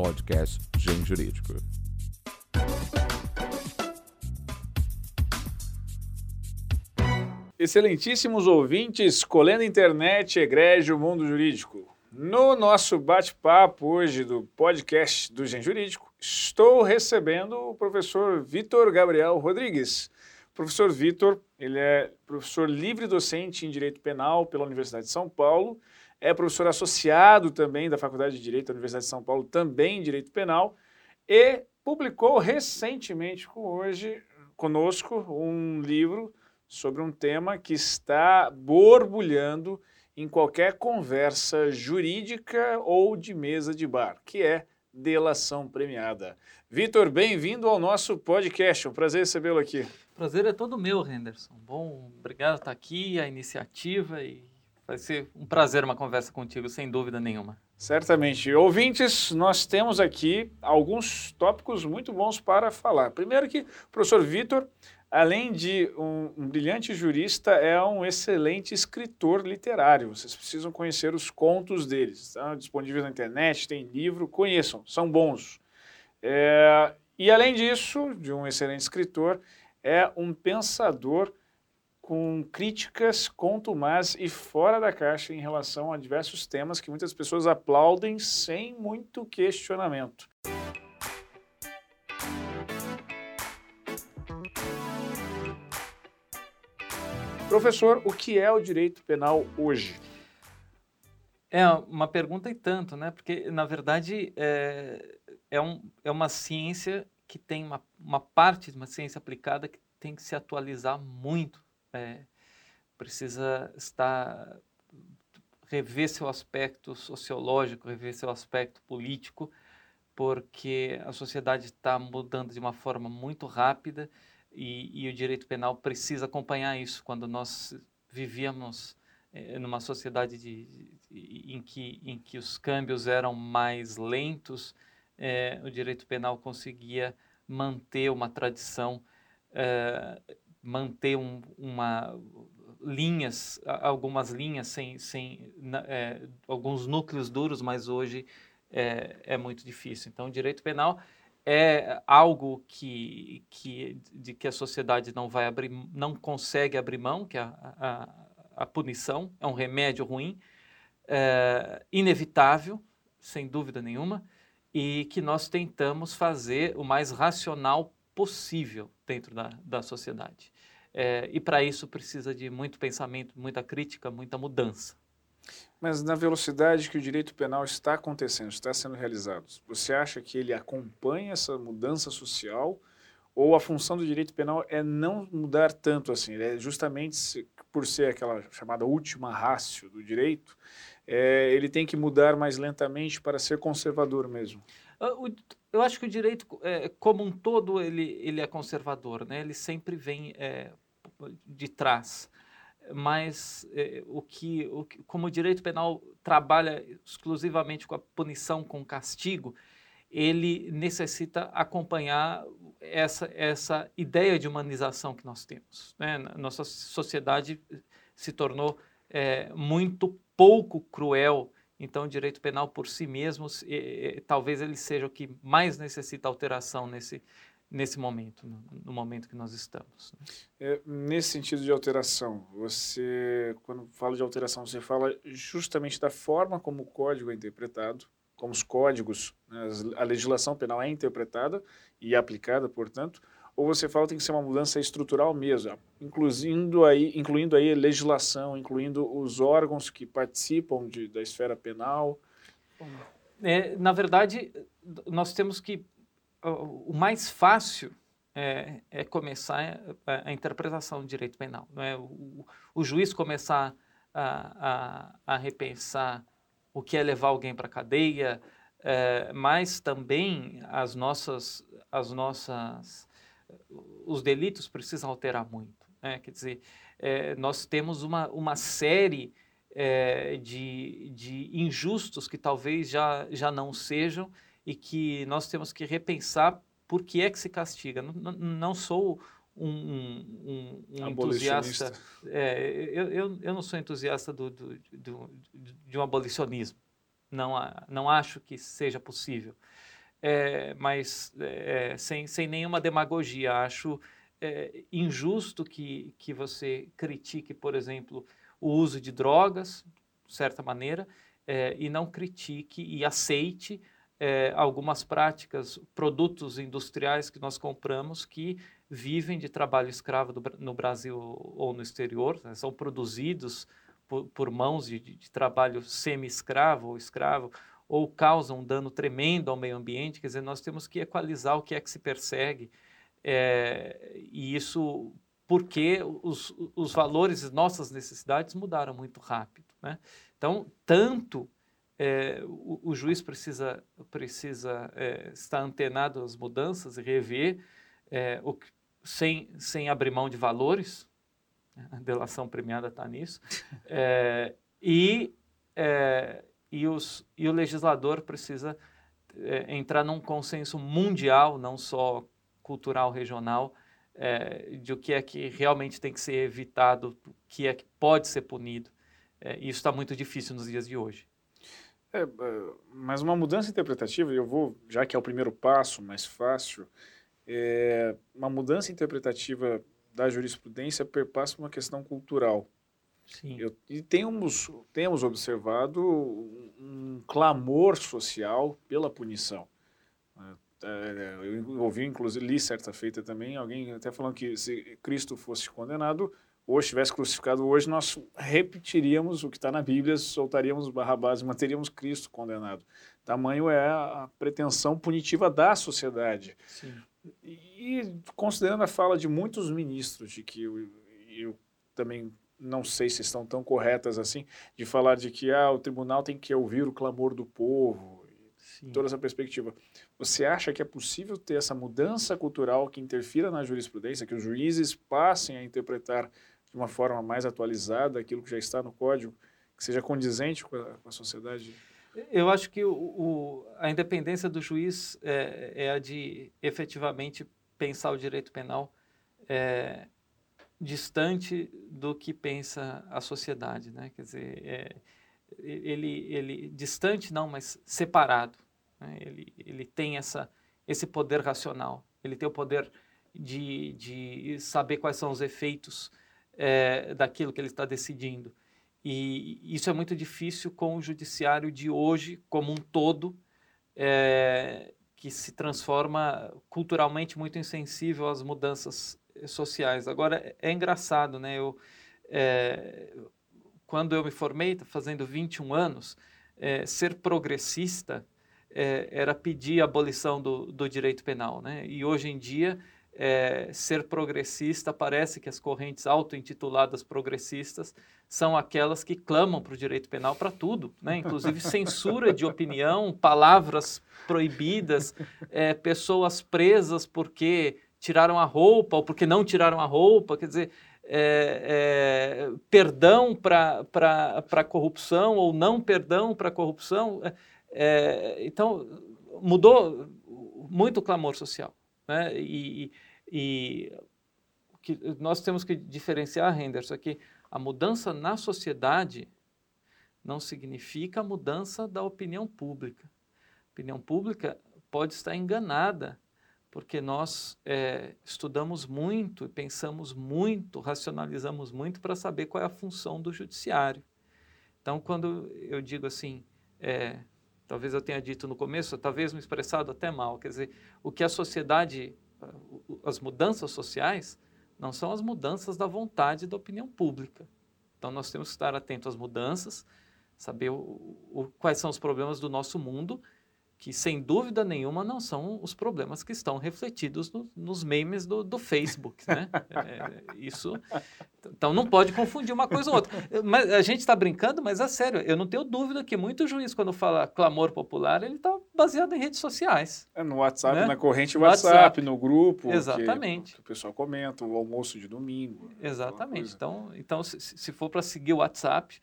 podcast Gen Jurídico. Excelentíssimos ouvintes, colendo internet, egrégio, mundo jurídico. No nosso bate-papo hoje do podcast do Gen Jurídico, estou recebendo o professor Vitor Gabriel Rodrigues. Professor Vitor, ele é professor livre docente em Direito Penal pela Universidade de São Paulo, é professor associado também da Faculdade de Direito da Universidade de São Paulo, também em Direito Penal, e publicou recentemente com hoje conosco um livro sobre um tema que está borbulhando em qualquer conversa jurídica ou de mesa de bar, que é delação premiada. Vitor, bem-vindo ao nosso podcast. Um prazer recebê-lo aqui. Prazer é todo meu, Henderson. Bom, obrigado por estar aqui, a iniciativa e Vai ser um prazer uma conversa contigo, sem dúvida nenhuma. Certamente. Ouvintes, nós temos aqui alguns tópicos muito bons para falar. Primeiro que o professor Vitor, além de um, brilhante jurista, é um excelente escritor literário. Vocês precisam conhecer os contos deles. Estão disponíveis na internet, tem livro, conheçam, são bons. É, e além disso, de um excelente escritor, é um pensador com críticas contumazes e fora da caixa em relação a diversos temas que muitas pessoas aplaudem sem muito questionamento. Professor, o que é o direito penal hoje? É uma pergunta e tanto, né? Porque, na verdade, é, é, um, é uma ciência que tem uma, uma parte de uma ciência aplicada que tem que se atualizar muito é, precisa estar rever seu aspecto sociológico, rever seu aspecto político, porque a sociedade está mudando de uma forma muito rápida e, e, o direito penal precisa acompanhar isso. Quando nós vivíamos é, numa sociedade de, de, em, que, em que os câmbios eram mais lentos, é, o direito penal conseguia manter uma tradição é, manter um, uma linhas, algumas linhas sem, sem é, alguns núcleos duros, mas hoje é, é, muito difícil. Então, o direito penal é algo que, que, de que a sociedade não vai abrir, não consegue abrir mão, que é a, a, a punição é um remédio ruim, é, inevitável, sem dúvida nenhuma, e que nós tentamos fazer o mais racional possível dentro da, da sociedade. É, e para isso precisa de muito pensamento, muita crítica, muita mudança. Mas na velocidade que o direito penal está acontecendo, está sendo realizado, você acha que ele acompanha essa mudança social ou a função do direito penal é não mudar tanto assim? É justamente por ser aquela chamada última rácio do direito, é, ele tem que mudar mais lentamente para ser conservador mesmo? Ah, eu acho que o direito, é, como um todo, ele, ele é conservador, né? Ele sempre vem é, de trás. Mas é, o, que, o que, como o direito penal trabalha exclusivamente com a punição, com o castigo, ele necessita acompanhar essa, essa ideia de humanização que nós temos. Né? Nossa sociedade se tornou é, muito pouco cruel então, o direito penal por si mesmo, talvez ele seja o que mais necessita alteração nesse, nesse momento, no, no momento que nós estamos. Né? É, nesse sentido de alteração, você, quando fala de alteração, você fala justamente da forma como o código é interpretado, como os códigos, né, a legislação penal é interpretada e aplicada, portanto, ou você fala tem que ser uma mudança estrutural mesmo, incluindo aí, incluindo aí legislação, incluindo os órgãos que participam de, da esfera penal? É, na verdade, nós temos que o mais fácil é, é começar a, a, interpretação do direito penal. Não é? o, o juiz começar a, a, a, repensar o que é levar alguém para a cadeia, é, mas também as nossas, as nossas, os delitos precisam alterar muito. Né? Quer dizer, é, nós temos uma, uma série é, de, de injustos que talvez já, já não sejam, e que nós temos que repensar por que é que se castiga. Não, não sou um, um, um entusiasta. É, eu, eu, eu não sou entusiasta do, do, do, de um abolicionismo. Não, não acho que seja possível. É, mas é, sem, sem nenhuma demagogia, acho é, injusto que, que você critique, por exemplo, o uso de drogas, de certa maneira, é, e não critique e aceite é, algumas práticas, produtos industriais que nós compramos que vivem de trabalho escravo do, no Brasil ou no exterior, né? são produzidos por, por mãos de, de trabalho semi-escravo ou escravo, ou causam um dano tremendo ao meio ambiente. Quer dizer, nós temos que equalizar o que é que se persegue, é, e isso porque os, os valores, nossas necessidades mudaram muito rápido. Né? Então, tanto é, o, o, juiz precisa, precisa é, estar antenado às mudanças e rever o, sem, sem abrir mão de valores, né? a delação premiada está nisso, e, e, os, e o legislador precisa é, entrar num consenso mundial, não só cultural regional, de o que é que realmente tem que ser evitado, o que é que pode ser punido. e isso está muito difícil nos dias de hoje. É, é, mas uma mudança interpretativa, eu vou, já que é o primeiro passo, mais fácil, é, uma mudança interpretativa da jurisprudência perpassa uma questão cultural. Sim. Eu, e temos, temos observado um, clamor social pela punição. É, eu ouvi, inclusive, li certa feita também, alguém até falando que se Cristo fosse condenado, hoje estivesse crucificado hoje, nós repetiríamos o que está na Bíblia, soltaríamos Barrabás e manteríamos Cristo condenado. Tamanho é a pretensão punitiva da sociedade. Sim. E considerando a fala de muitos ministros, de que eu, eu também não sei se estão tão corretas assim, de falar de que ah, o tribunal tem que ouvir o clamor do povo, Sim. toda essa perspectiva. Você acha que é possível ter essa mudança cultural que interfira na jurisprudência, que os juízes passem a interpretar de uma forma mais atualizada aquilo que já está no código, que seja condizente com a, com a sociedade? Eu acho que o, o, a independência do juiz é, é, a de efetivamente pensar o direito penal é, distante do que pensa a sociedade, né? Quer dizer, é, ele, ele distante não, mas separado. Né? Ele, ele tem essa, esse poder racional. Ele tem o poder de, de saber quais são os efeitos é, daquilo que ele está decidindo. E isso é muito difícil com o judiciário de hoje, como um todo, é, que se transforma culturalmente muito insensível às mudanças sociais. Agora, é engraçado, né? Eu, é, quando eu me formei, tá fazendo 21 anos, é, ser progressista é, era pedir a abolição do, do direito penal, né? E hoje em dia é, ser progressista, parece que as correntes auto-intituladas progressistas são aquelas que clamam para o direito penal para tudo, né? inclusive censura de opinião, palavras proibidas, é, pessoas presas porque tiraram a roupa ou porque não tiraram a roupa, quer dizer, é, é, perdão para corrupção ou não perdão para corrupção. É, é, então, mudou muito o clamor social. Né? E, e que nós temos que diferenciar, Henderson, que a mudança na sociedade não significa a mudança da opinião pública. A opinião pública pode estar enganada, porque nós é, estudamos muito e pensamos muito, racionalizamos muito para saber qual é a função do judiciário. Então, quando eu digo assim, é, talvez eu tenha dito no começo, talvez me expressado até mal, quer dizer, o que a sociedade as mudanças sociais não são as mudanças da vontade da opinião pública. Então nós temos que estar atentos às mudanças, saber o, o, quais são os problemas do nosso mundo que sem dúvida nenhuma não são os problemas que estão refletidos no, nos memes do, do Facebook, né? É, isso, então não pode confundir uma coisa ou outra. Mas a gente está brincando, mas é sério. Eu não tenho dúvida que muito juiz quando fala clamor popular ele está baseado em redes sociais. É no WhatsApp, né? na corrente WhatsApp, WhatsApp, no grupo. Exatamente. Que, que, o pessoal comenta, o almoço de domingo. Exatamente. Então, então se, se for para seguir o WhatsApp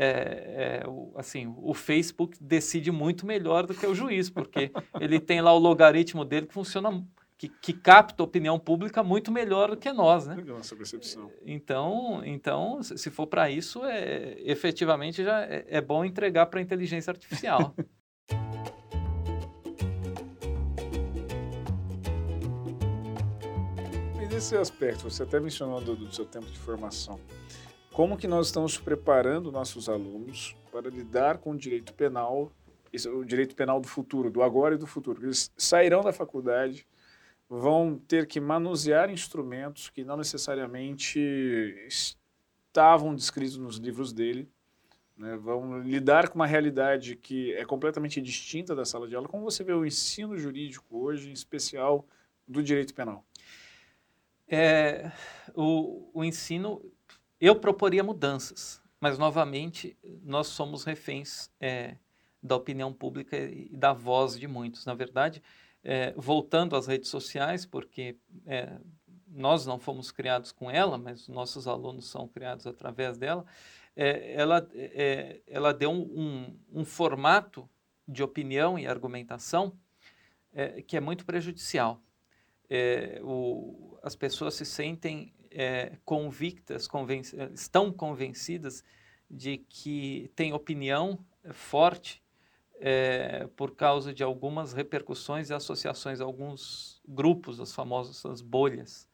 é, é, o, assim, o Facebook decide muito melhor do que o juiz, porque ele tem lá o logaritmo dele que funciona que, que capta a opinião pública muito melhor do que nós, né? Nossa percepção. Então, então se for para isso, é, efetivamente já é, é bom entregar para a inteligência artificial. nesse aspecto, você até mencionou do, do, seu tempo de formação, como que nós estamos preparando nossos alunos para lidar com o direito penal, o direito penal do futuro, do agora e do futuro? Eles sairão da faculdade, vão ter que manusear instrumentos que não necessariamente estavam descritos nos livros dele, né? vão lidar com uma realidade que é completamente distinta da sala de aula. Como você vê o ensino jurídico hoje, em especial do direito penal? É, o, o ensino, eu proporia mudanças, mas novamente nós somos reféns é, da opinião pública e da voz de muitos. Na verdade, é, voltando às redes sociais, porque é, nós não fomos criados com ela, mas nossos alunos são criados através dela, é, ela, é, ela deu um, um, formato de opinião e argumentação é, que é muito prejudicial. O, as pessoas se sentem é, convictas, conven estão convencidas de que tem opinião forte é, por causa de algumas repercussões e associações alguns grupos, as famosas bolhas.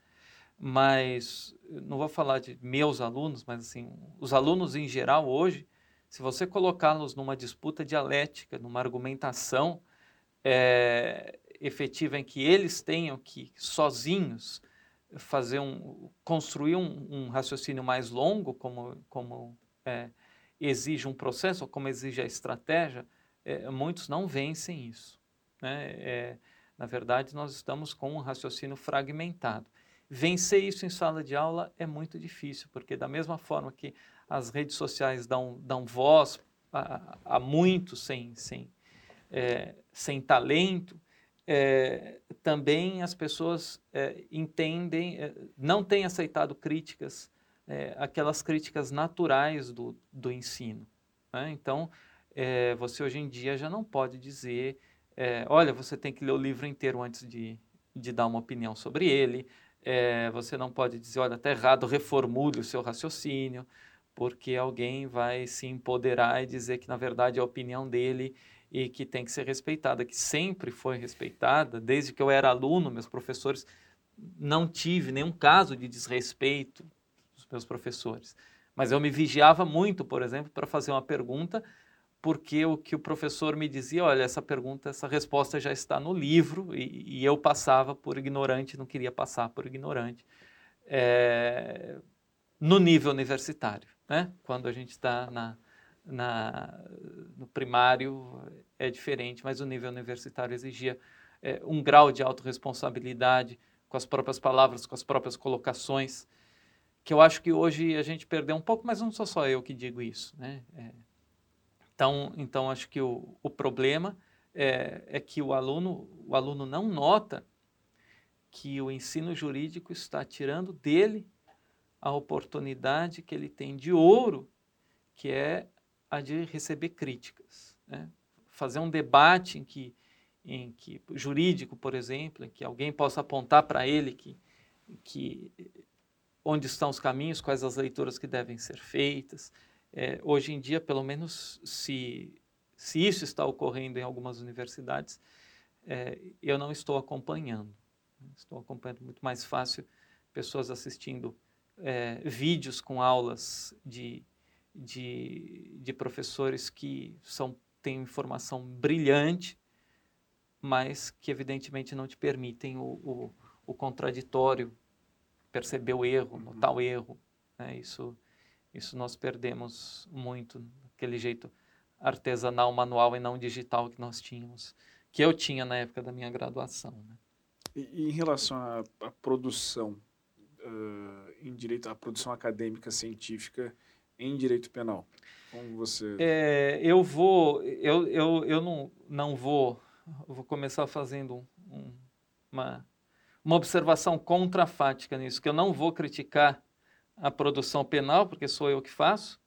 Mas não vou falar de meus alunos, mas assim, os alunos em geral hoje, se você colocá-los numa disputa dialética, numa argumentação é, efetiva em que eles tenham que sozinhos fazer um, construir um, um raciocínio mais longo, como, como é, exige um processo, ou como exige a estratégia, é, muitos não vencem isso. Né? É, na verdade, nós estamos com um raciocínio fragmentado. Vencer isso em sala de aula é muito difícil, porque da mesma forma que as redes sociais dão, dão voz a, a muitos sem, sem, é, sem talento, é, também as pessoas é, entendem, é, não têm aceitado críticas, aquelas críticas naturais do, do ensino. Né? Então, você hoje em dia já não pode dizer, olha, você tem que ler o livro inteiro antes de, de dar uma opinião sobre ele, você não pode dizer, olha, está errado, reformule o seu raciocínio, porque alguém vai se empoderar e dizer que, na verdade, a opinião dele e que tem que ser respeitada, que sempre foi respeitada, desde que eu era aluno, meus professores, não tive nenhum caso de desrespeito dos meus professores. Mas eu me vigiava muito, por exemplo, para fazer uma pergunta, porque o que o professor me dizia, olha, essa pergunta, essa resposta já está no livro, e, e eu passava por ignorante, não queria passar por ignorante. É, no nível universitário, né? quando a gente está na, na, no primário é diferente, mas o nível universitário exigia é, um grau de autorresponsabilidade com as próprias palavras, com as próprias colocações, que eu acho que hoje a gente perdeu um pouco, mas não sou só eu que digo isso. Né? É, então, então, acho que o, o problema é, é que o aluno, o aluno não nota que o ensino jurídico está tirando dele a oportunidade que ele tem de ouro, que é a de receber críticas. Né? Fazer um debate em que, em que, jurídico, por exemplo, em que alguém possa apontar para ele que, que onde estão os caminhos, quais as leituras que devem ser feitas. É, hoje em dia, pelo menos, se, se isso está ocorrendo em algumas universidades, é, eu não estou acompanhando. Estou acompanhando muito mais fácil pessoas assistindo é, vídeos com aulas de de, de professores que são, têm informação brilhante, mas que evidentemente não te permitem o, o, o contraditório, perceber o erro, uhum. notar o erro. Né? Isso, isso nós perdemos muito, aquele jeito artesanal, manual e não digital que nós tínhamos, que eu tinha na época da minha graduação. Né? E, em relação à, à produção, uh, em direito à produção acadêmica científica, em direito penal? Como você... É, eu vou, eu, eu, eu não, não vou, vou começar fazendo um, uma, uma observação contrafática nisso, que eu não vou criticar a produção penal, porque sou eu que faço,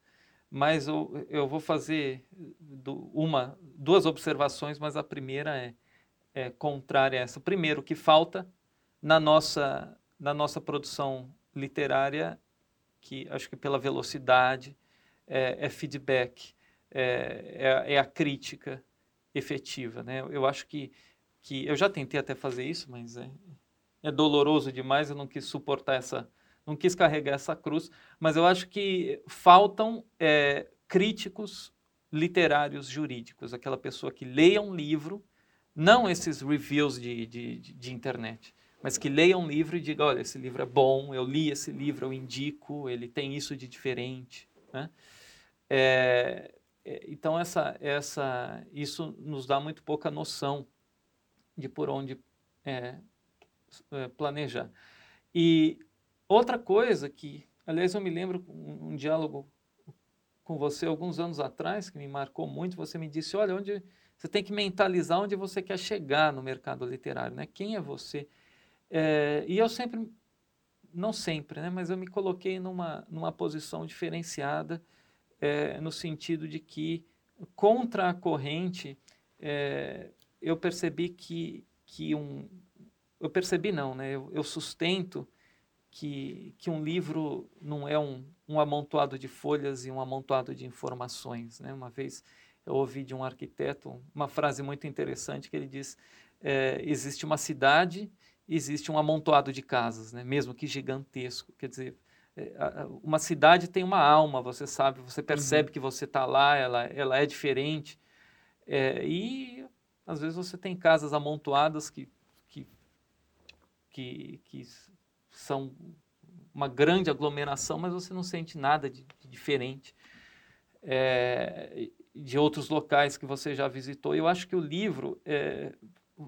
mas eu, eu vou fazer do, uma, duas observações, mas a primeira é, é contrária a essa. Primeiro, que falta na nossa, na nossa produção literária, que acho que pela velocidade, é, é feedback, é, é, é, a crítica efetiva. Né? Eu acho que, que eu já tentei até fazer isso, mas é, é doloroso demais, eu não quis suportar essa, não quis carregar essa cruz, mas eu acho que faltam é, críticos literários jurídicos, aquela pessoa que leia um livro, não esses reviews de, de, de, internet, mas que leia um livro e diga, olha, esse livro é bom, eu li esse livro, eu indico, ele tem isso de diferente. Né? É, é então, essa, essa, isso nos dá muito pouca noção de por onde é, é, planejar. E outra coisa que, aliás, eu me lembro um, um diálogo com você alguns anos atrás, que me marcou muito, você me disse, olha, onde você tem que mentalizar onde você quer chegar no mercado literário, né? Quem é você? É, e eu sempre, não sempre, né? Mas eu me coloquei numa, numa posição diferenciada, é, no sentido de que, contra a corrente, é, eu percebi que, que um... Eu percebi não, né? Eu, eu sustento que, que um livro não é um, um amontoado de folhas e um amontoado de informações. Né? Uma vez eu ouvi de um arquiteto uma frase muito interessante que ele diz: é, existe uma cidade, existe um amontoado de casas, né? mesmo que gigantesco. Quer dizer, é, uma cidade tem uma alma, você sabe, você percebe uhum. que você está lá, ela, ela é diferente. É, e às vezes você tem casas amontoadas que, que, que, que são uma grande aglomeração, mas você não sente nada de, de diferente é, de outros locais que você já visitou. Eu acho que o livro, é,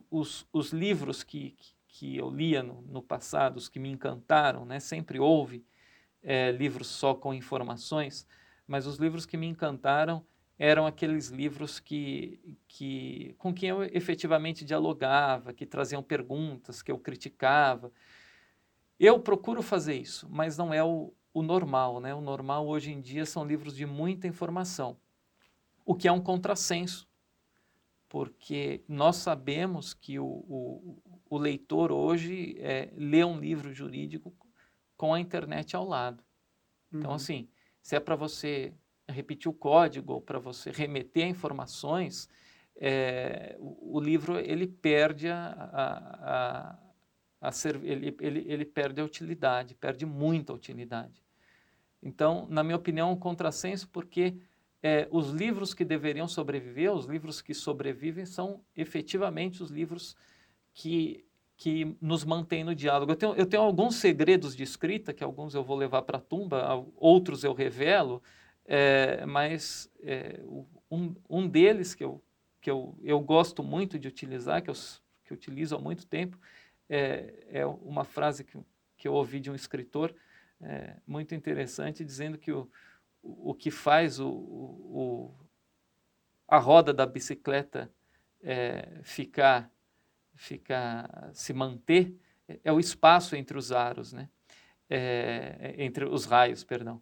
os, os livros que, que eu lia no, no, passado, os que me encantaram, né? sempre houve é, livros só com informações, mas os livros que me encantaram eram aqueles livros que, que, com quem eu efetivamente dialogava, que traziam perguntas, que eu criticava, eu procuro fazer isso, mas não é o, o normal. Né? O normal hoje em dia são livros de muita informação, o que é um contrassenso, porque nós sabemos que o, o, o leitor hoje é, lê um livro jurídico com a internet ao lado. Então, uhum. assim, se é para você repetir o código ou para você remeter informações, é, o, o, livro ele perde a, a a ser, ele, ele, ele perde a utilidade, perde muita utilidade. Então, na minha opinião, é um contrassenso porque é, os livros que deveriam sobreviver, os livros que sobrevivem, são efetivamente os livros que, que nos mantêm no diálogo. Eu tenho, eu tenho alguns segredos de escrita, que alguns eu vou levar para a tumba, outros eu revelo, é, mas é, um, um deles que, eu, que eu, eu gosto muito de utilizar, que eu, que eu utilizo há muito tempo, é, é uma frase que, que eu ouvi de um escritor é, muito interessante, dizendo que o, o, que faz o, o, a roda da bicicleta é, ficar, ficar, se manter, é o espaço entre os aros, né? É, entre os raios, perdão.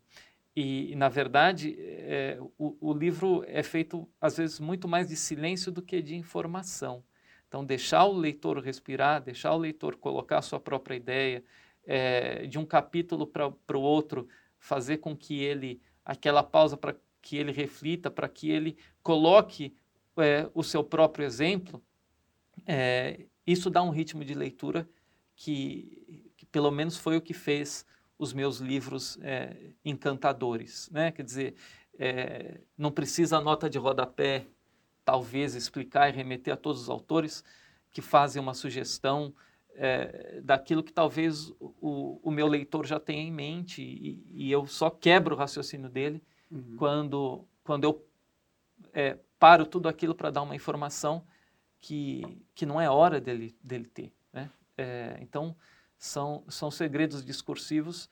E, na verdade, é, o, o, livro é feito, às vezes, muito mais de silêncio do que de informação. Então, deixar o leitor respirar, deixar o leitor colocar a sua própria ideia, é, de um capítulo para o outro, fazer com que ele, aquela pausa para que ele reflita, para que ele coloque é, o seu próprio exemplo, é, isso dá um ritmo de leitura que, que, pelo menos foi o que fez os meus livros é, encantadores. Né? Quer dizer, é, não precisa nota de rodapé, talvez explicar e remeter a todos os autores que fazem uma sugestão é, daquilo que talvez o, o, meu leitor já tenha em mente e, e eu só quebro o raciocínio dele uhum. quando, quando eu é, paro tudo aquilo para dar uma informação que, que não é hora dele, dele ter. Né? É, então, são, são segredos discursivos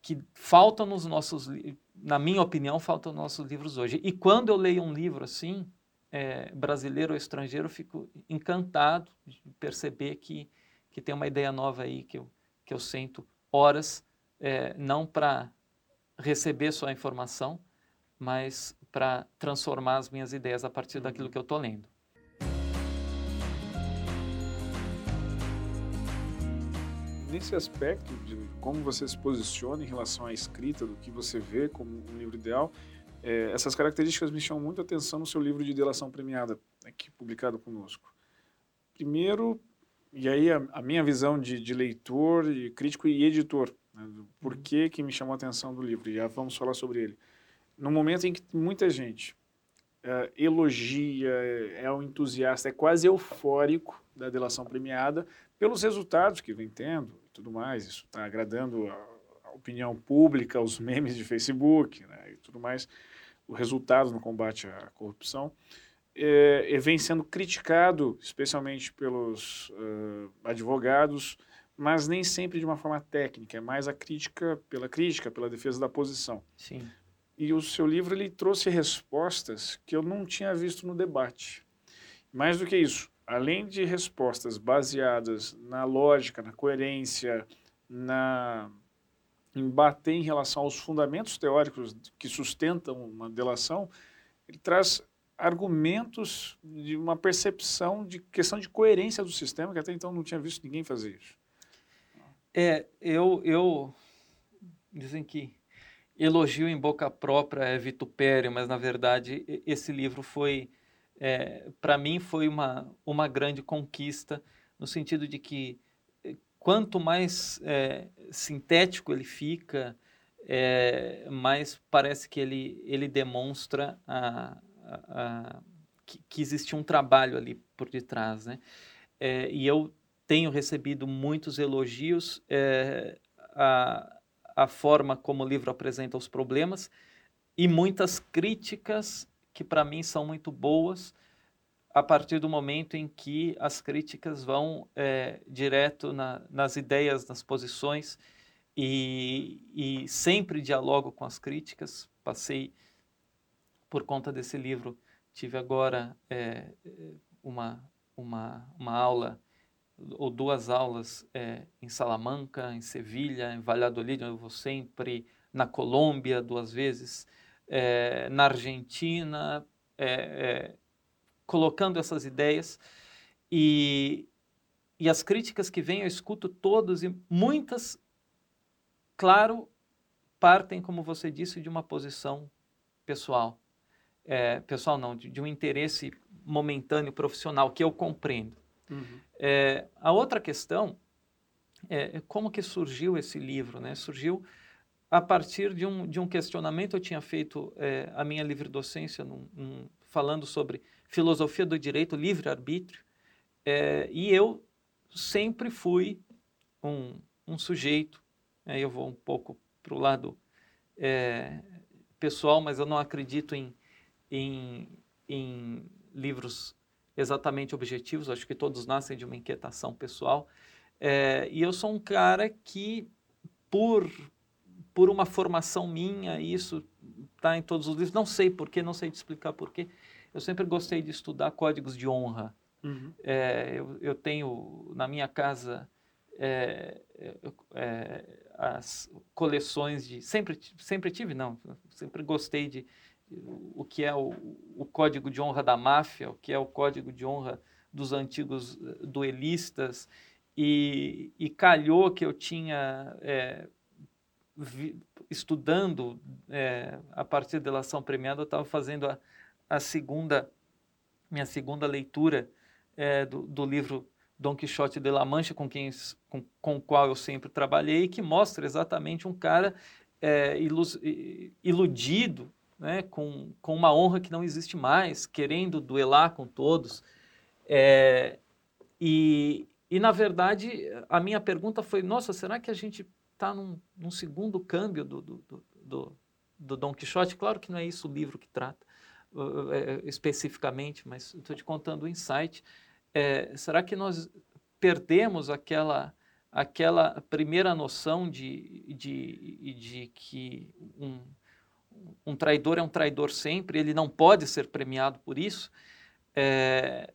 que faltam nos nossos, na minha opinião, faltam nos nossos livros hoje. E quando eu leio um livro assim, é, brasileiro ou estrangeiro, eu fico encantado de perceber que, que tem uma ideia nova aí que eu, que eu sento horas, é, não para receber só a informação, mas para transformar as minhas ideias a partir daquilo que eu estou lendo. Nesse aspecto de como você se posiciona em relação à escrita, do que você vê como um livro ideal, é, essas características me chamam muito a atenção no seu livro de delação premiada, aqui publicado conosco. Primeiro, e aí a, a minha visão de, de, leitor, e crítico e editor, né, do porquê que me chamou a atenção do livro, e já vamos falar sobre ele. No momento em que muita gente é, elogia, é, é um entusiasta, é quase eufórico da delação premiada pelos resultados que vem tendo tudo mais. Isso está agradando a, a, opinião pública, os memes de Facebook né, e tudo mais, o resultado no combate à corrupção. É, vem sendo criticado, especialmente pelos uh, advogados, mas nem sempre de uma forma técnica, é mais a crítica pela crítica, pela defesa da posição. Sim. E o seu livro ele trouxe respostas que eu não tinha visto no debate. Mais do que isso, além de respostas baseadas na lógica, na coerência, na em bater em relação aos fundamentos teóricos que sustentam uma delação, ele traz argumentos de uma percepção de questão de coerência do sistema que até então não tinha visto ninguém fazer isso. É, eu, eu dizem que elogio em boca própria é vitupério, mas na verdade esse livro foi, é, para mim, foi uma, uma grande conquista, no sentido de que é, quanto mais é, sintético ele fica, é, mais parece que ele, ele demonstra a, a, a, que, que existe um trabalho ali por detrás. Né? É, e eu tenho recebido muitos elogios. É, a, a forma como o livro apresenta os problemas e muitas críticas que para mim são muito boas a partir do momento em que as críticas vão é, direto na, nas ideias, nas posições e, e, sempre dialogo com as críticas. Passei por conta desse livro, tive agora é, uma, uma, uma aula ou duas aulas é, em Salamanca, em Sevilha, em Valladolid, eu vou sempre, na Colômbia duas vezes, é, na Argentina, é, colocando essas ideias e, e as críticas que vêm eu escuto todas e muitas, claro, partem, como você disse, de uma posição pessoal. É, pessoal não, de, de, um interesse momentâneo profissional que eu compreendo. Uhum. É, a outra questão é, é como que surgiu esse livro, né? Surgiu a partir de um, de um questionamento. Eu tinha feito é, a minha livre docência num, num, falando sobre filosofia do direito, livre-arbítrio, é, e eu sempre fui um, um sujeito, aí eu vou um pouco para o lado é, pessoal, mas eu não acredito em, em, em livros exatamente objetivos, acho que todos nascem de uma inquietação pessoal. É, e eu sou um cara que, por, por uma formação minha, isso está em todos os livros, não sei porquê, não sei te explicar porquê, eu sempre gostei de estudar códigos de honra. Uhum. É, eu, eu, tenho na minha casa é, é, as coleções de. Sempre, sempre tive, não, sempre gostei de, o que é o, o, código de honra da máfia, o que é o código de honra dos antigos eh, duelistas, e, e calhou que eu tinha, é, vi, estudando é, a partir da delação premiada, eu estava fazendo a, a, segunda, minha segunda leitura é, do, do, livro Dom Quixote de La Mancha, com, quem, com, com o qual eu sempre trabalhei, que mostra exatamente um cara ilus, iludido né, com, com uma honra que não existe mais, querendo duelar com todos. É, e, e, na verdade, a minha pergunta foi: nossa, será que a gente está num, num, segundo câmbio do, do, do, do, Dom Quixote? Claro que não é isso o livro que trata uh, é, especificamente, mas estou te contando o um insight. É, será que nós perdemos aquela aquela primeira noção de, de, de que um, um traidor é um traidor sempre, ele não pode ser premiado por isso. É,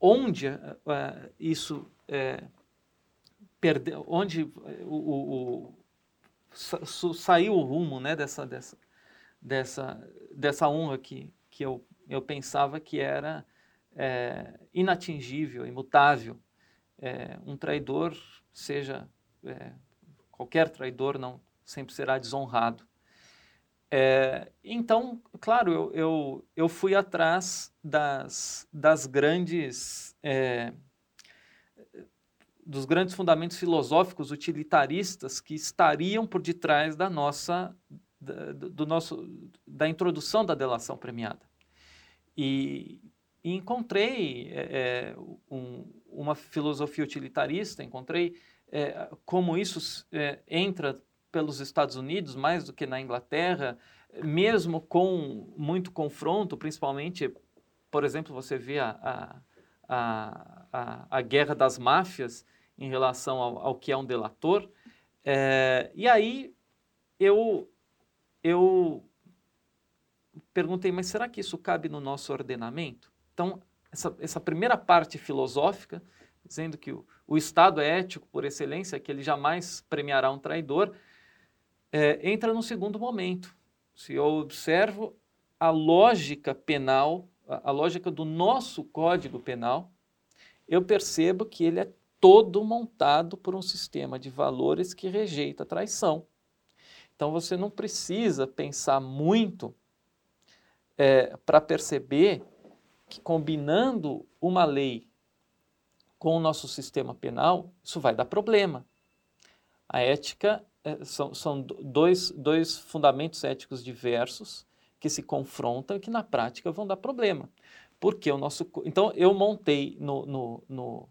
onde uh, isso é, onde o, o, o, saiu o rumo né, dessa, dessa, dessa, dessa honra que, que eu, eu pensava que era é, inatingível, imutável. é, um traidor seja é, qualquer traidor não sempre será desonrado. É, então, claro, eu, eu, eu, fui atrás das, das grandes é, dos grandes fundamentos filosóficos utilitaristas que estariam por detrás da nossa da, do nosso da introdução da delação premiada. E, e encontrei é, é um, uma filosofia utilitarista encontrei é, como isso é, entra pelos Estados Unidos mais do que na Inglaterra, mesmo com muito confronto, principalmente, por exemplo, você vê a, a, a, a guerra das máfias em relação ao, ao que é um delator. É, e aí eu, eu perguntei, mas será que isso cabe no nosso ordenamento? Então, essa, essa primeira parte filosófica, dizendo que o, o Estado é ético por excelência, que ele jamais premiará um traidor, é, entra no segundo momento. Se eu observo a lógica penal, a, a lógica do nosso Código Penal, eu percebo que ele é todo montado por um sistema de valores que rejeita a traição. Então você não precisa pensar muito é, para perceber que combinando uma lei com o nosso sistema penal, isso vai dar problema. A ética é, são, são dois, dois fundamentos éticos diversos que se confrontam e que na prática vão dar problema. Porque o nosso. Então, eu montei no, no, no,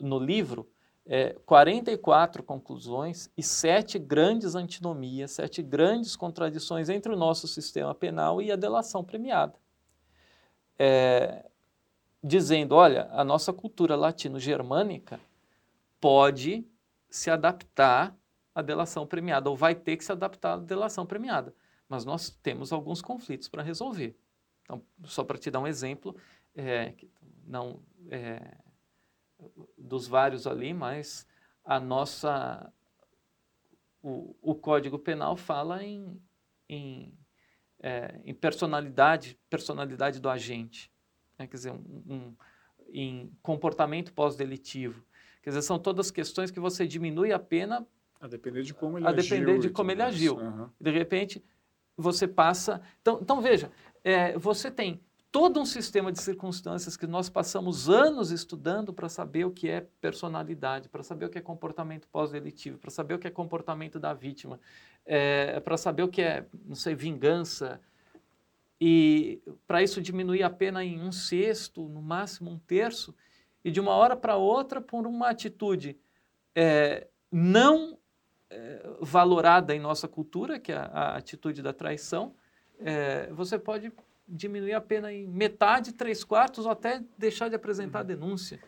no livro é, 44 conclusões e sete grandes antinomias, sete grandes contradições entre o nosso sistema penal e a delação premiada. É, dizendo: olha, a nossa cultura latino-germânica pode se adaptar à delação premiada, ou vai ter que se adaptar à delação premiada. Mas nós temos alguns conflitos para resolver. Então, só para te dar um exemplo, é, não é, dos vários ali, mas a nossa o, o Código Penal fala em, em, é, em personalidade, personalidade do agente né? quer dizer, um, um, em comportamento pós-delitivo. Quer dizer, são todas questões que você diminui a pena a depender de como ele a agiu. depender de como ele agiu. Uhum. De repente, você passa... Então, então veja, é, você tem todo um sistema de circunstâncias que nós passamos anos estudando para saber o que é personalidade, para saber o que é comportamento pós-delitivo, para saber o que é comportamento da vítima, é, para saber o que é, não sei, vingança, e para isso diminuir a pena em um sexto, no máximo um terço, e de uma hora para outra, por uma atitude é, não é, valorada em nossa cultura, que é a, a atitude da traição, é, você pode diminuir a pena em metade, três quartos, ou até deixar de apresentar a uhum. denúncia.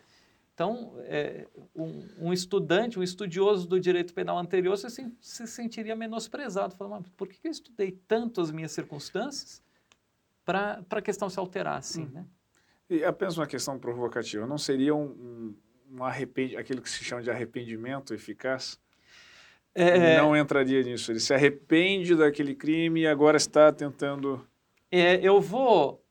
Então, é, um, um, estudante, um estudioso do direito penal anterior, se, se sentiria menosprezado, falando, mas por que eu estudei tanto as minhas circunstâncias para a questão se alterar, assim, hum. né? E apenas uma questão provocativa, não seria um, um, um arrependimento, aquilo que se chama de arrependimento eficaz? É, não entraria nisso. Ele se arrepende daquele crime e agora está tentando. É, eu vou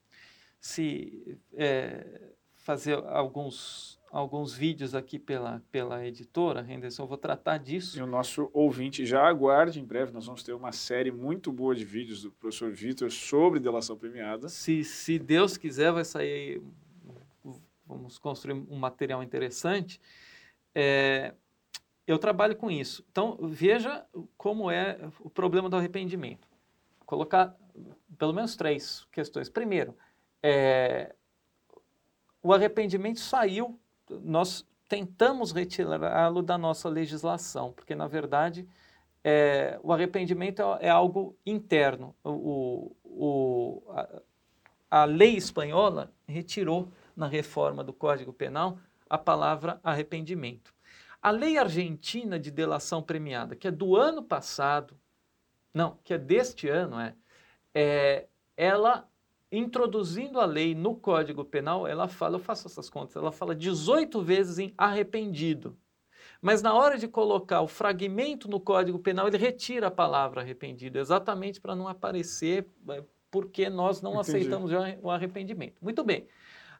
se é, fazer alguns alguns vídeos aqui pela, pela editora, Henderson, eu vou tratar disso. E o nosso ouvinte já aguarde, em breve nós vamos ter uma série muito boa de vídeos do professor Vitor sobre delação premiada. Se, se Deus quiser, vai sair, vamos construir um material interessante. É, eu trabalho com isso. Então, veja como é o problema do arrependimento. Colocar pelo menos três questões. Primeiro, é, o arrependimento saiu nós tentamos retirá-lo da nossa legislação, porque, na verdade, é, o arrependimento é, é algo interno. O, o, a, a lei espanhola retirou na reforma do Código Penal a palavra arrependimento. A lei argentina de delação premiada, que é do ano passado, não, que é deste ano, é, é ela introduzindo a lei no Código Penal, ela fala, eu faço essas contas, ela fala 18 vezes em arrependido. Mas na hora de colocar o fragmento no Código Penal, ele retira a palavra arrependido, exatamente para não aparecer é, porque nós não Entendi. aceitamos o arrependimento. Muito bem.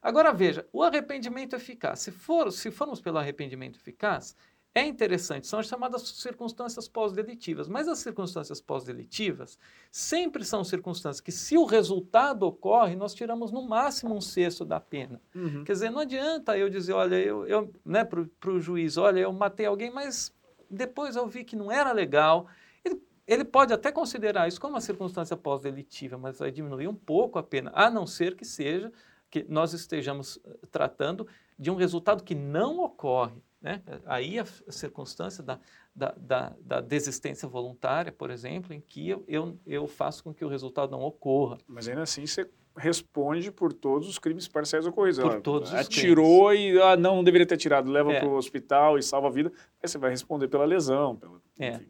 Agora veja, o arrependimento eficaz, se, for, se formos pelo arrependimento eficaz, é interessante, são as chamadas circunstâncias pós-delitivas, mas as circunstâncias pós-delitivas sempre são circunstâncias que, se o resultado ocorre, nós tiramos no máximo um sexto da pena. Uhum. Quer dizer, não adianta eu dizer, olha, eu, eu né, para o juiz, olha, eu matei alguém, mas depois eu vi que não era legal. Ele, ele pode até considerar isso como uma circunstância pós-delitiva, mas vai diminuir um pouco a pena, a não ser que seja que nós estejamos eh, tratando de um resultado que não ocorre. Né? Aí a circunstância da, da, da, da, desistência voluntária, por exemplo, em que eu, eu, eu faço com que o resultado não ocorra. Mas ainda assim você responde por todos os crimes parciais ocorridos. Por todos os Atirou crimes. e ah, não, não deveria ter tirado, leva é. para o hospital e salva a vida. Aí você vai responder pela lesão. Pela, é.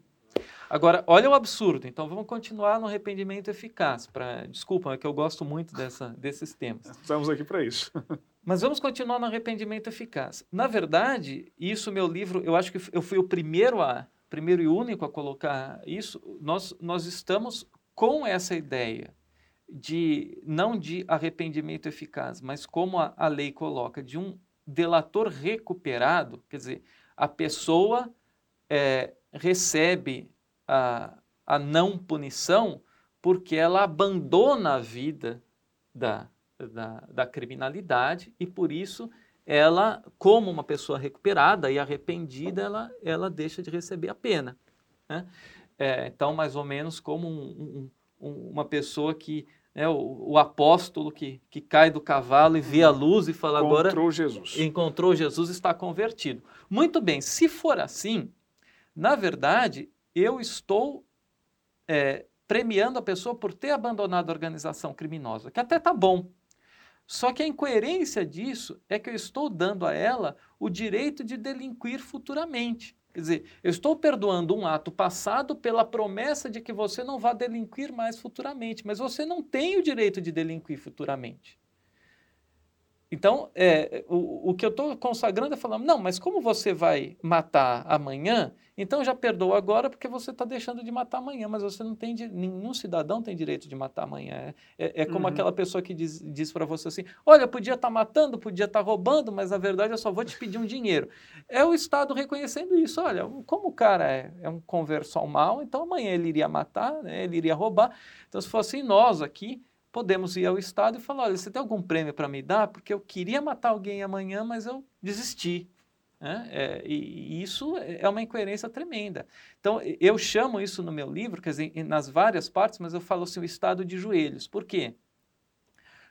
Agora, olha o absurdo. Então, vamos continuar no arrependimento eficaz. Pra, desculpa, é que eu gosto muito dessa, desses temas. Estamos aqui para isso. Mas vamos continuar no arrependimento eficaz. Na verdade, isso meu livro, eu acho que eu fui o primeiro a, primeiro e único a colocar isso. Nós, nós estamos com essa ideia de não de arrependimento eficaz, mas como a, a lei coloca, de um delator recuperado, quer dizer, a pessoa é, recebe a, a não punição porque ela abandona a vida da, da, da criminalidade e por isso ela, como uma pessoa recuperada e arrependida, ela, ela deixa de receber a pena. Né? É, então, mais ou menos como um, um, uma pessoa que é o, o, apóstolo que, que cai do cavalo e vê a luz e fala encontrou agora encontrou Jesus encontrou Jesus está convertido muito bem se for assim na verdade eu estou é, premiando a pessoa por ter abandonado a organização criminosa, que até está bom. Só que a incoerência disso é que eu estou dando a ela o direito de delinquir futuramente. Quer dizer, eu estou perdoando um ato passado pela promessa de que você não vai delinquir mais futuramente, mas você não tem o direito de delinquir futuramente. Então, é, o, o que eu estou consagrando é falando, não, mas como você vai matar amanhã, então já perdoa agora porque você está deixando de matar amanhã, mas você não tem, nenhum cidadão tem direito de matar amanhã. É, é, é como uhum. aquela pessoa que diz, diz para você assim, olha, podia estar tá matando, podia estar tá roubando, mas na verdade eu só vou te pedir um dinheiro. É o Estado reconhecendo isso, olha, como o cara é, é um converso ao mal, então amanhã ele iria matar, né, ele iria roubar. Então se fosse nós aqui, podemos ir ao Estado e falar: olha, você tem algum prêmio para me dar? Porque eu queria matar alguém amanhã, mas eu desisti. Né? É, e, e, isso é uma incoerência tremenda. Então, eu chamo isso no meu livro, quer dizer, nas várias partes, mas eu falo assim: o estado de joelhos. Por quê?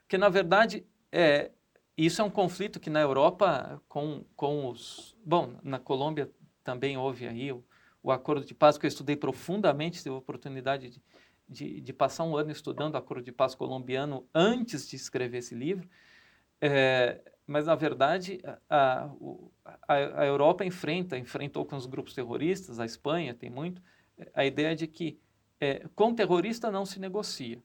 Porque, na verdade, é, isso é um conflito que na Europa, com, com os. Bom, na Colômbia também houve aí o, o acordo de paz, que eu estudei profundamente, tive a oportunidade de de, de, passar um ano estudando Acordo de Paz colombiano antes de escrever esse livro, é, mas na verdade a, a, a, Europa enfrenta, enfrentou com os grupos terroristas, a Espanha tem muito, a ideia de que é, com terrorista não se negocia.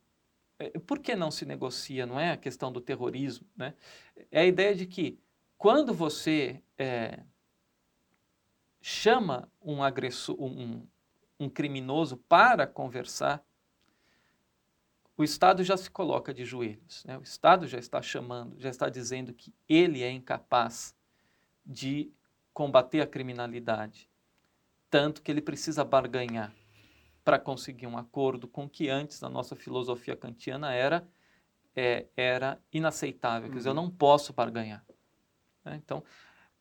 É, por que não se negocia? Não é a questão do terrorismo, né? É a ideia de que quando você é, chama um agressor, um, um criminoso para conversar, o Estado já se coloca de joelhos. Né? O Estado já está chamando, já está dizendo que ele é incapaz de combater a criminalidade, tanto que ele precisa barganhar para conseguir um acordo com que antes na nossa filosofia kantiana era é, era inaceitável. Quer dizer, eu uhum. não posso barganhar. Né? Então,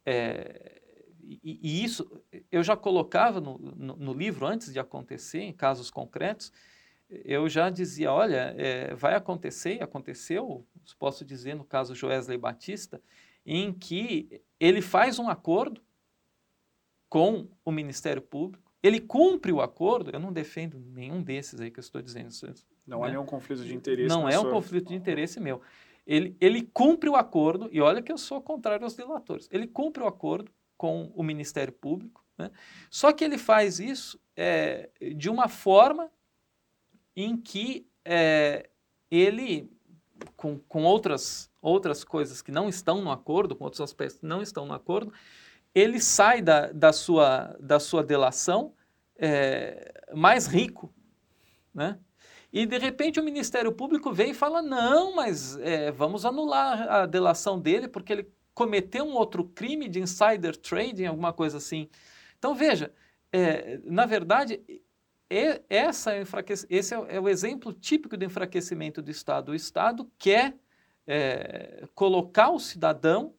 é, e, e, isso eu já colocava no, no, no livro antes de acontecer, em casos concretos, eu já dizia, olha, é, vai acontecer, aconteceu, posso dizer no caso Joesley Batista, em que ele faz um acordo com o Ministério Público, ele cumpre o acordo, eu não defendo nenhum desses aí que eu estou dizendo. Não né? há nenhum conflito de interesse. Não é um sua... conflito de interesse meu. Ele, ele cumpre o acordo, e olha que eu sou contrário aos delatores, ele cumpre o acordo com o Ministério Público, né? só que ele faz isso é, de uma forma em que é, ele, com, com outras, outras coisas que não estão no acordo, com outros aspectos que não estão no acordo, ele sai da, da, sua, da sua delação é, mais rico. Né? E de repente o Ministério Público vem e fala: não, mas é, vamos anular a delação dele porque ele cometeu um outro crime de insider trading, alguma coisa assim. Então veja, é, na verdade, essa esse é, é, o exemplo típico do enfraquecimento do Estado. O Estado quer é, colocar o cidadão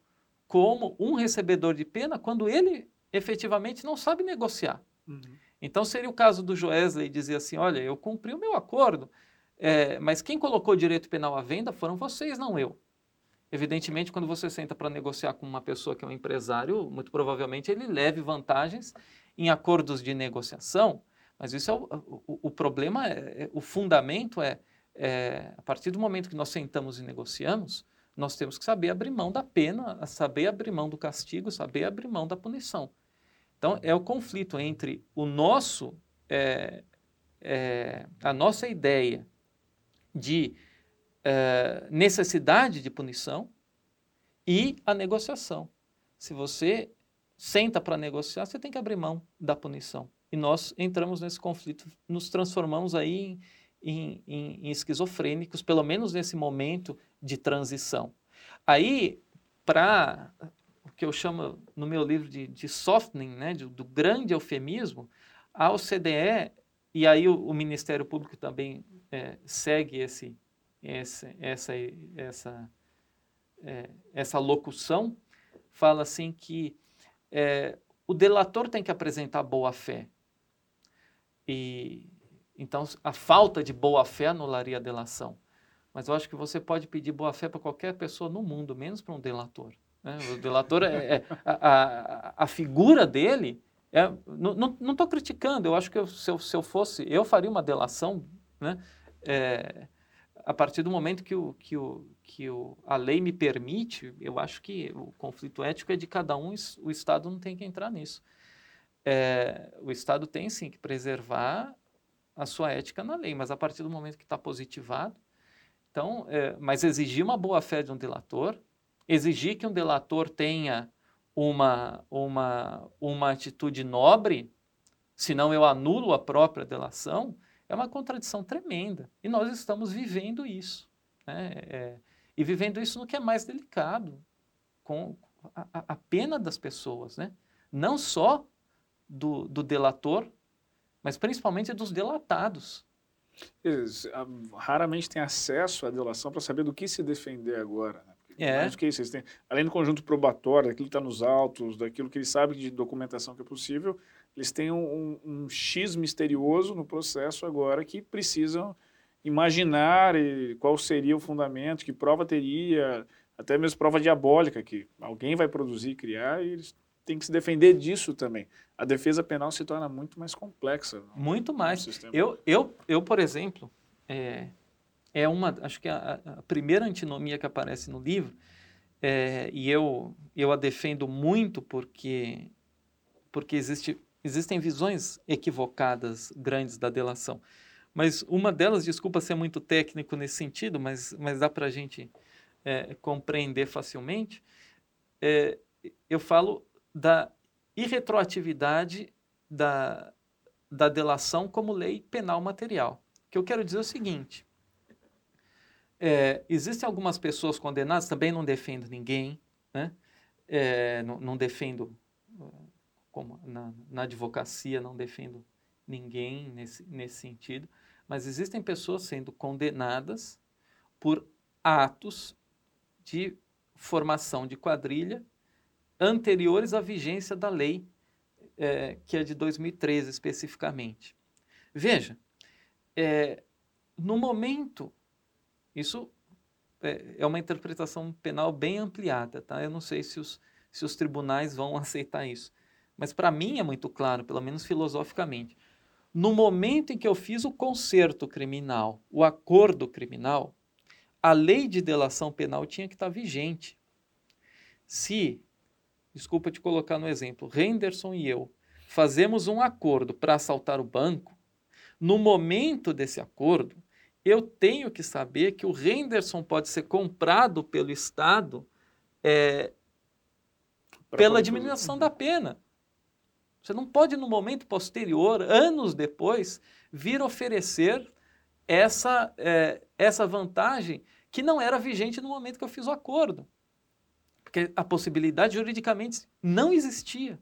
como um recebedor de pena quando ele efetivamente não sabe negociar. Uhum. Então seria o caso do Joesley dizer assim, olha, eu cumpri o meu acordo, é, mas quem colocou o direito penal à venda foram vocês, não eu. Evidentemente, quando você senta para negociar com uma pessoa que é um empresário, muito provavelmente ele leve vantagens em acordos de negociação, mas isso é o, o, o problema, é, é, o fundamento é, é, a partir do momento que nós sentamos e negociamos, nós temos que saber abrir mão da pena, saber abrir mão do castigo, saber abrir mão da punição. Então, é o conflito entre o nosso, é, é, a nossa ideia de é, necessidade de punição e a negociação. Se você senta para negociar, você tem que abrir mão da punição. E nós entramos nesse conflito, nos transformamos aí em, em, em esquizofrênicos, pelo menos nesse momento de transição. Aí, para o que eu chamo no meu livro de, de softening, né, de, do grande eufemismo, a OCDE, e aí o, o Ministério Público também é, segue esse, esse, essa, essa, é, essa locução, fala assim que é, o delator tem que apresentar boa-fé. E então a falta de boa-fé anularia a delação. Mas eu acho que você pode pedir boa-fé para qualquer pessoa no mundo, menos para um delator. Né? O delator, é, é a, a, a, figura dele, é, não estou criticando, eu acho que eu, se, eu, se, eu, fosse, eu faria uma delação né? É, a partir do momento que, o, que, o, que o, a lei me permite, eu acho que o conflito ético é de cada um, o Estado não tem que entrar nisso é, o Estado tem sim que preservar a sua ética na lei, mas a partir do momento que está positivado, então, é, mas exigir uma boa fé de um delator, exigir que um delator tenha uma, uma, uma atitude nobre, senão eu anulo a própria delação, é uma contradição tremenda. E nós estamos vivendo isso. Né? É, e vivendo isso no que é mais delicado, com a, a pena das pessoas. Né? Não só do, do delator, mas principalmente dos delatados. Eles ah, raramente têm acesso à delação para saber do que se defender agora. Né? É. Que isso, eles têm, além do conjunto probatório, daquilo que está nos autos, daquilo que eles sabem de documentação que é possível, eles têm um, um, um X misterioso no processo agora que precisam imaginar qual seria o fundamento, que prova teria, até mesmo prova diabólica que alguém vai produzir e criar, e eles tem que se defender disso também. A defesa penal se torna muito mais complexa. No, muito mais. Eu, eu, eu, por exemplo, é, é uma, acho que a, a, primeira antinomia que aparece no livro, é, e eu, eu a defendo muito porque, porque existe, existem visões equivocadas grandes da delação. Mas uma delas, desculpa ser muito técnico nesse sentido, mas, mas dá para a gente é, compreender facilmente, é, eu falo da irretroatividade da, da delação como lei penal material. O que eu quero dizer é o seguinte: é, existem algumas pessoas condenadas, também não defendo ninguém, né? É, não, não, defendo, como na, na advocacia, não defendo ninguém nesse, nesse sentido, mas existem pessoas sendo condenadas por atos de formação de quadrilha anteriores à vigência da lei, é, que é de 2013 especificamente. Veja, é, no momento, isso é, é, uma interpretação penal bem ampliada, tá? Eu não sei se os, se os tribunais vão aceitar isso, mas para mim é muito claro, pelo menos filosoficamente. No momento em que eu fiz o conserto criminal, o acordo criminal, a lei de delação penal tinha que estar vigente. Se desculpa te colocar no exemplo, Henderson e eu fazemos um acordo para assaltar o banco, no momento desse acordo, eu tenho que saber que o Henderson pode ser comprado pelo Estado é, pela diminuição da pena. Você não pode, no momento posterior, anos depois, vir oferecer essa, é, essa vantagem que não era vigente no momento que eu fiz o acordo. Porque a possibilidade juridicamente não existia.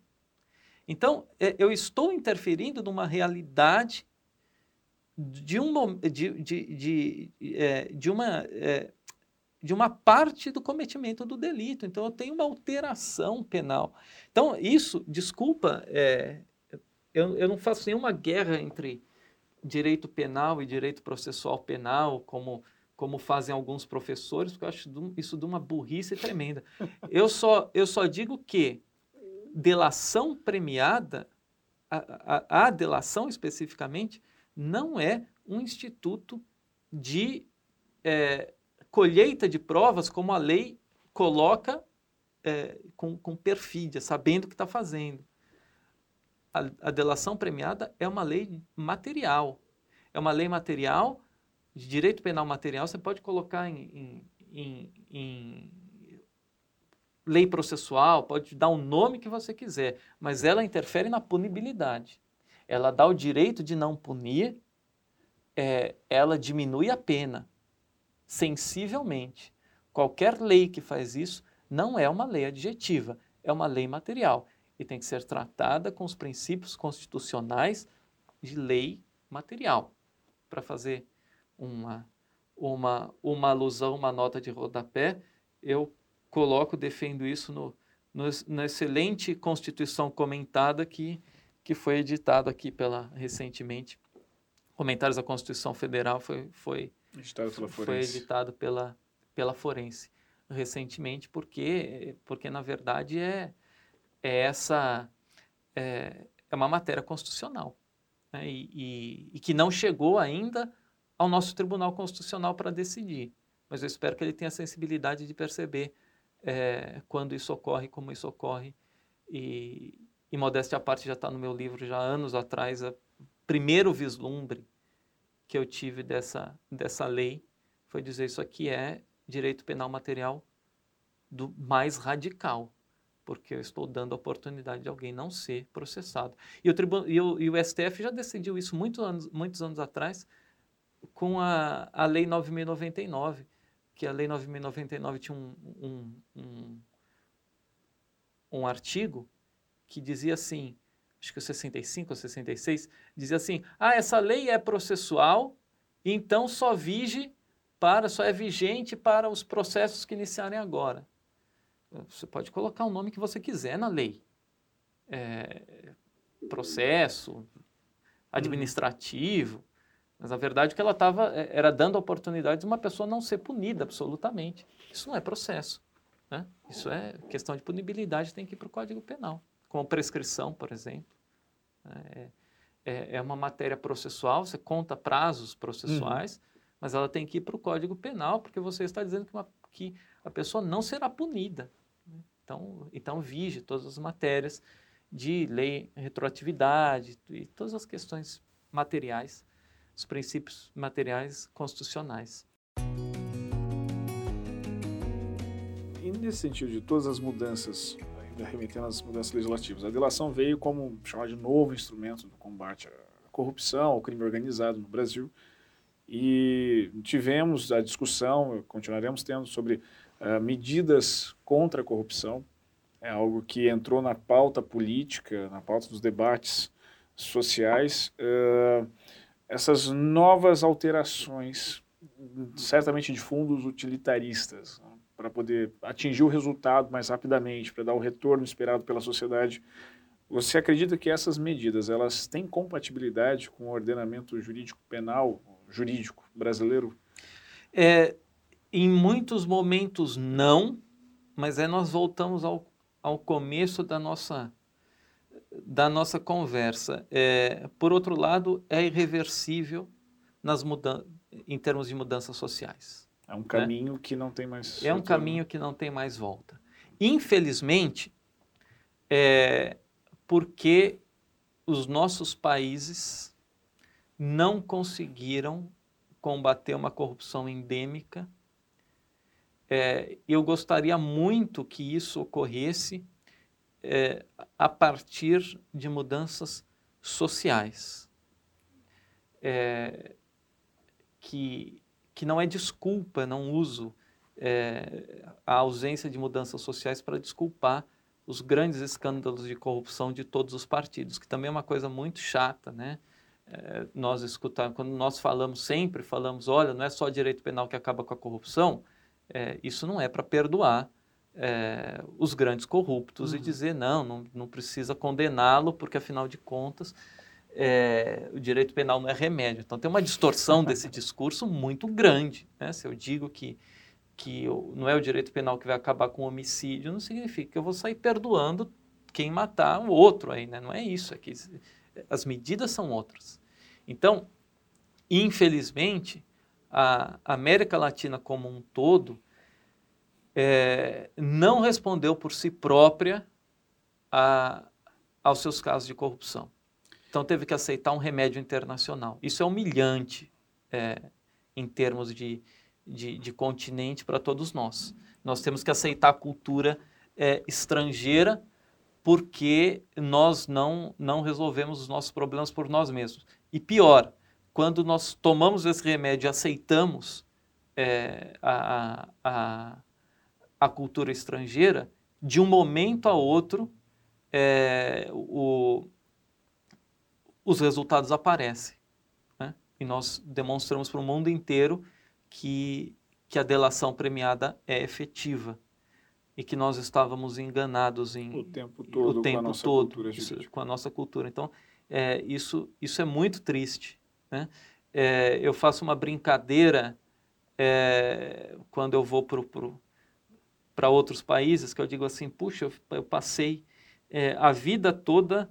Então, é, eu estou interferindo numa realidade de, um, de, de, de, é, de uma é, de uma parte do cometimento do delito. Então, eu tenho uma alteração penal. Então, isso, desculpa, é, eu, eu não faço nenhuma guerra entre direito penal e direito processual penal, como, como fazem alguns professores, porque eu acho isso de uma burrice tremenda. Eu só, eu só digo que delação premiada, a, a, a delação especificamente, não é um instituto de é, colheita de provas como a lei coloca é, com, com perfídia, sabendo o que está fazendo. A, a, delação premiada é uma lei material. É uma lei material, de direito penal material, você pode colocar em, em, em, em lei processual, pode dar o nome que você quiser, mas ela interfere na punibilidade. Ela dá o direito de não punir, é, ela diminui a pena sensivelmente. Qualquer lei que faz isso não é uma lei adjetiva, é uma lei material e tem que ser tratada com os princípios constitucionais de lei material. Para fazer uma, uma, uma alusão, uma nota de rodapé, eu coloco, defendo isso no, no, na excelente Constituição comentada que, que foi editado aqui pela, recentemente. Comentários da Constituição Federal foi, foi Editado pela Foi editado pela, pela Forense recentemente, porque, porque na verdade é, é essa é, é uma matéria constitucional né? e, e, e que não chegou ainda ao nosso Tribunal Constitucional para decidir. Mas eu espero que ele tenha a sensibilidade de perceber é, quando isso ocorre, como isso ocorre. E, e modéstia à parte já está no meu livro já anos atrás, o primeiro vislumbre que eu tive dessa, dessa lei foi dizer isso aqui é direito penal material do mais radical, porque eu estou dando a oportunidade de alguém não ser processado. E o, e o, e o STF já decidiu isso muitos anos, muitos anos atrás com a, a Lei 9.099, que a Lei 9.099 tinha um, um, um, um artigo que dizia assim, acho que o 65 ou 66, dizia assim: ah, essa lei é processual, então só vige para, só é vigente para os processos que iniciarem agora. Você pode colocar o nome que você quiser na lei. É, processo, administrativo, mas a verdade é que ela estava é, era dando a oportunidade de uma pessoa não ser punida absolutamente. Isso não é processo. Né? Isso é questão de punibilidade, tem que ir para o Código Penal como prescrição, por exemplo. É, é, é, uma matéria processual, você conta prazos processuais, uhum. mas ela tem que ir para o Código Penal, porque você está dizendo que, uma, que a pessoa não será punida. Né? Então, então, vige todas as matérias de lei, retroatividade e todas as questões materiais, os princípios materiais constitucionais. E nesse sentido de todas as mudanças remetendo às mudanças legislativas. A delação veio como chamar de novo instrumento do combate à corrupção, ao crime organizado no Brasil. E tivemos a discussão, continuaremos tendo, sobre uh, medidas contra a corrupção. É algo que entrou na pauta política, na pauta dos debates sociais. Uh, essas novas alterações, certamente de fundos utilitaristas, né? para poder atingir o resultado mais rapidamente, para dar o retorno esperado pela sociedade. Você acredita que essas medidas elas têm compatibilidade com o ordenamento jurídico penal jurídico brasileiro? É, em muitos momentos não, mas aí nós voltamos ao, ao começo da nossa da nossa conversa. É, por outro lado, é irreversível nas mudan em termos de mudanças sociais. É um caminho né? que não tem mais. É um caminho que não tem mais volta. Infelizmente, é porque os nossos países não conseguiram combater uma corrupção endêmica. É, eu gostaria muito que isso ocorresse é, a partir de mudanças sociais. É, que, que não é desculpa, não uso é, a ausência de mudanças sociais para desculpar os grandes escândalos de corrupção de todos os partidos, que também é uma coisa muito chata, né? É, nós escutamos, quando nós falamos, sempre falamos, olha, não é só direito penal que acaba com a corrupção, é, isso não é para perdoar é, os grandes corruptos uhum. e dizer, não, não, não precisa condená-lo, porque afinal de contas é, o direito penal não é remédio. Então tem uma distorção desse discurso muito grande. Né? Se eu digo que que não é o direito penal que vai acabar com o homicídio, não significa que eu vou sair perdoando quem matar o outro aí, né? Não é isso aqui. As medidas são outras. Então, infelizmente, a América Latina como um todo é, não respondeu por si própria a, aos seus casos de corrupção. Então, teve que aceitar um remédio internacional. Isso é humilhante é, em termos de, de, de continente para todos nós. Nós temos que aceitar a cultura é, estrangeira porque nós não, não resolvemos os nossos problemas por nós mesmos. E pior, quando nós tomamos esse remédio e aceitamos é, a, a, a cultura estrangeira, de um momento a outro, é, o, os resultados aparecem. Né? E nós demonstramos para o mundo inteiro que, que a delação premiada é efetiva e que nós estávamos enganados em o tempo todo, o tempo com, a nossa todo cultura isso, com a nossa cultura. Então, é, isso, isso é muito triste. Né? É, eu faço uma brincadeira é, quando eu vou para outros países, que eu digo assim, puxa, eu, passei é, a vida toda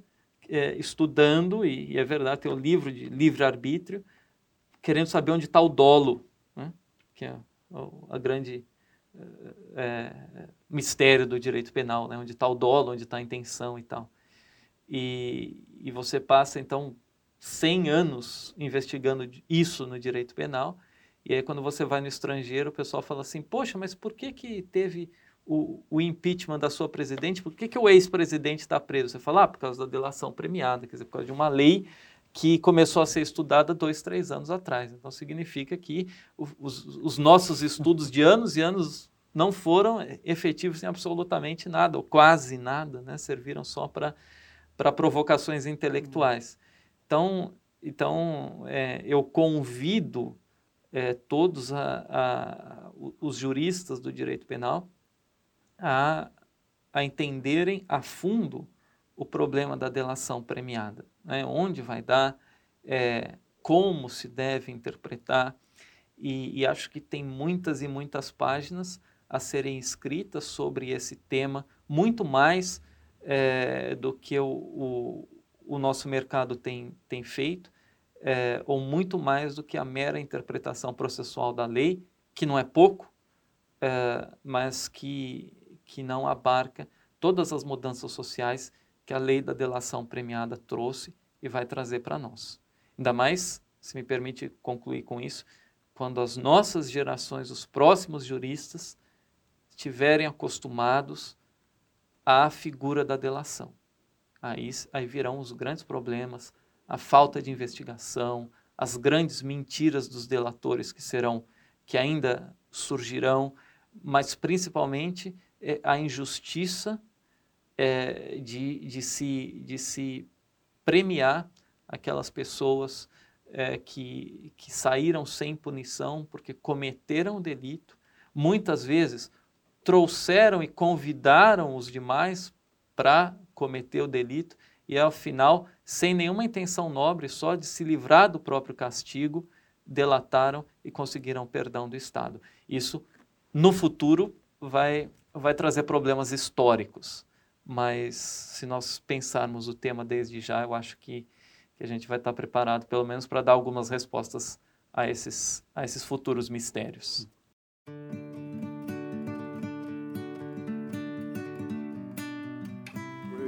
é, estudando, e, e, é verdade, tem o livro de livre-arbítrio, querendo saber onde está o dolo que é a grande é, mistério do direito penal, né? onde está o dolo, onde está a intenção e tal. E, e você passa, então, 100 anos investigando isso no direito penal, e aí quando você vai no estrangeiro, o pessoal fala assim, poxa, mas por que que teve o, o impeachment da sua presidente, por que que o ex-presidente está preso? Você fala, ah, por causa da delação premiada, quer dizer, por causa de uma lei que começou a ser estudada dois, três anos atrás. Então, significa que os, os, nossos estudos de anos e anos não foram efetivos em absolutamente nada, ou quase nada, né? serviram só para provocações intelectuais. Então, então é, eu convido é, todos a, a, os juristas do direito penal a, a entenderem a fundo o problema da delação premiada né? onde vai dar, é, como se deve interpretar. E, e, acho que tem muitas e muitas páginas a serem escritas sobre esse tema, muito mais é, do que o, o, o, nosso mercado tem, tem feito, é, ou muito mais do que a mera interpretação processual da lei, que não é pouco, é, mas que, que não abarca todas as mudanças sociais que a lei da delação premiada trouxe e vai trazer para nós. Ainda mais, se me permite concluir com isso, quando as nossas gerações, os próximos juristas, estiverem acostumados à figura da delação. Aí, aí virão os grandes problemas, a falta de investigação, as grandes mentiras dos delatores que serão, que ainda surgirão, mas principalmente é, a injustiça é, de, de, se, de se premiar aquelas pessoas é, que, que saíram sem punição porque cometeram o delito, muitas vezes trouxeram e convidaram os demais para cometer o delito e ao final, sem nenhuma intenção nobre, só de se livrar do próprio castigo, delataram e conseguiram perdão do Estado. Isso, no futuro, vai, vai trazer problemas históricos mas se nós pensarmos o tema desde já, eu acho que, que a gente vai estar preparado, pelo menos, para dar algumas respostas a esses, a esses futuros mistérios.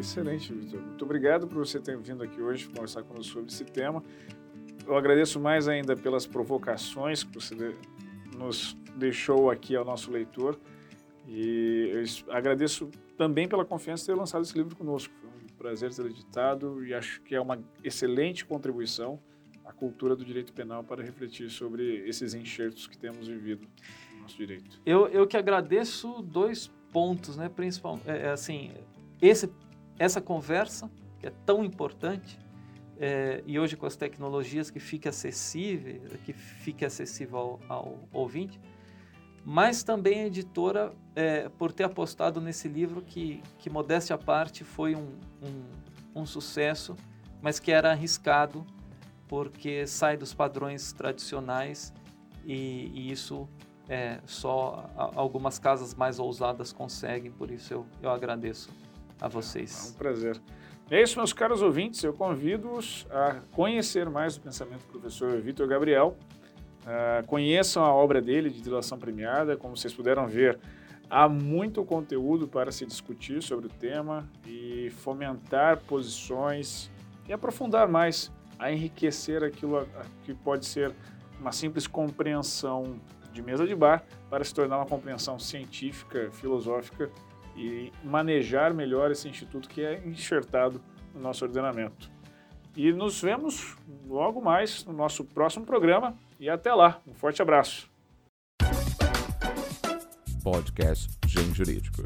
Excelente, Vitor. Muito obrigado por você ter vindo aqui hoje conversar conosco sobre esse tema. Eu agradeço mais ainda pelas provocações que você nos deixou aqui ao nosso leitor. E agradeço também pela confiança de ter lançado esse livro conosco. Foi um prazer ter editado e acho que é uma excelente contribuição a cultura do direito penal para refletir sobre esses enxertos que temos vivido no nosso direito. Eu, eu que agradeço dois pontos, né? Principalmente, é, é, assim, esse, essa conversa que é tão importante é, e hoje com as tecnologias que fique acessível, que fique acessível ao, ao ouvinte, mas também a editora é, por ter apostado nesse livro que, que modéstia à parte, foi um, um, um sucesso, mas que era arriscado porque sai dos padrões tradicionais e, e isso é, só algumas casas mais ousadas conseguem, por isso eu, eu agradeço a vocês. É um prazer. É isso, meus caros ouvintes, eu convido-os a conhecer mais o pensamento do professor Vitor Gabriel, Uh, conheçam a obra dele de dilação premiada, como vocês puderam ver, há muito conteúdo para se discutir sobre o tema e fomentar posições e aprofundar mais, a enriquecer aquilo que pode ser uma simples compreensão de mesa de bar para se tornar uma compreensão científica, filosófica e manejar melhor esse instituto que é enxertado no nosso ordenamento. E nos vemos logo mais no nosso próximo programa e até lá. Um forte abraço. Podcast Gen Jurídico.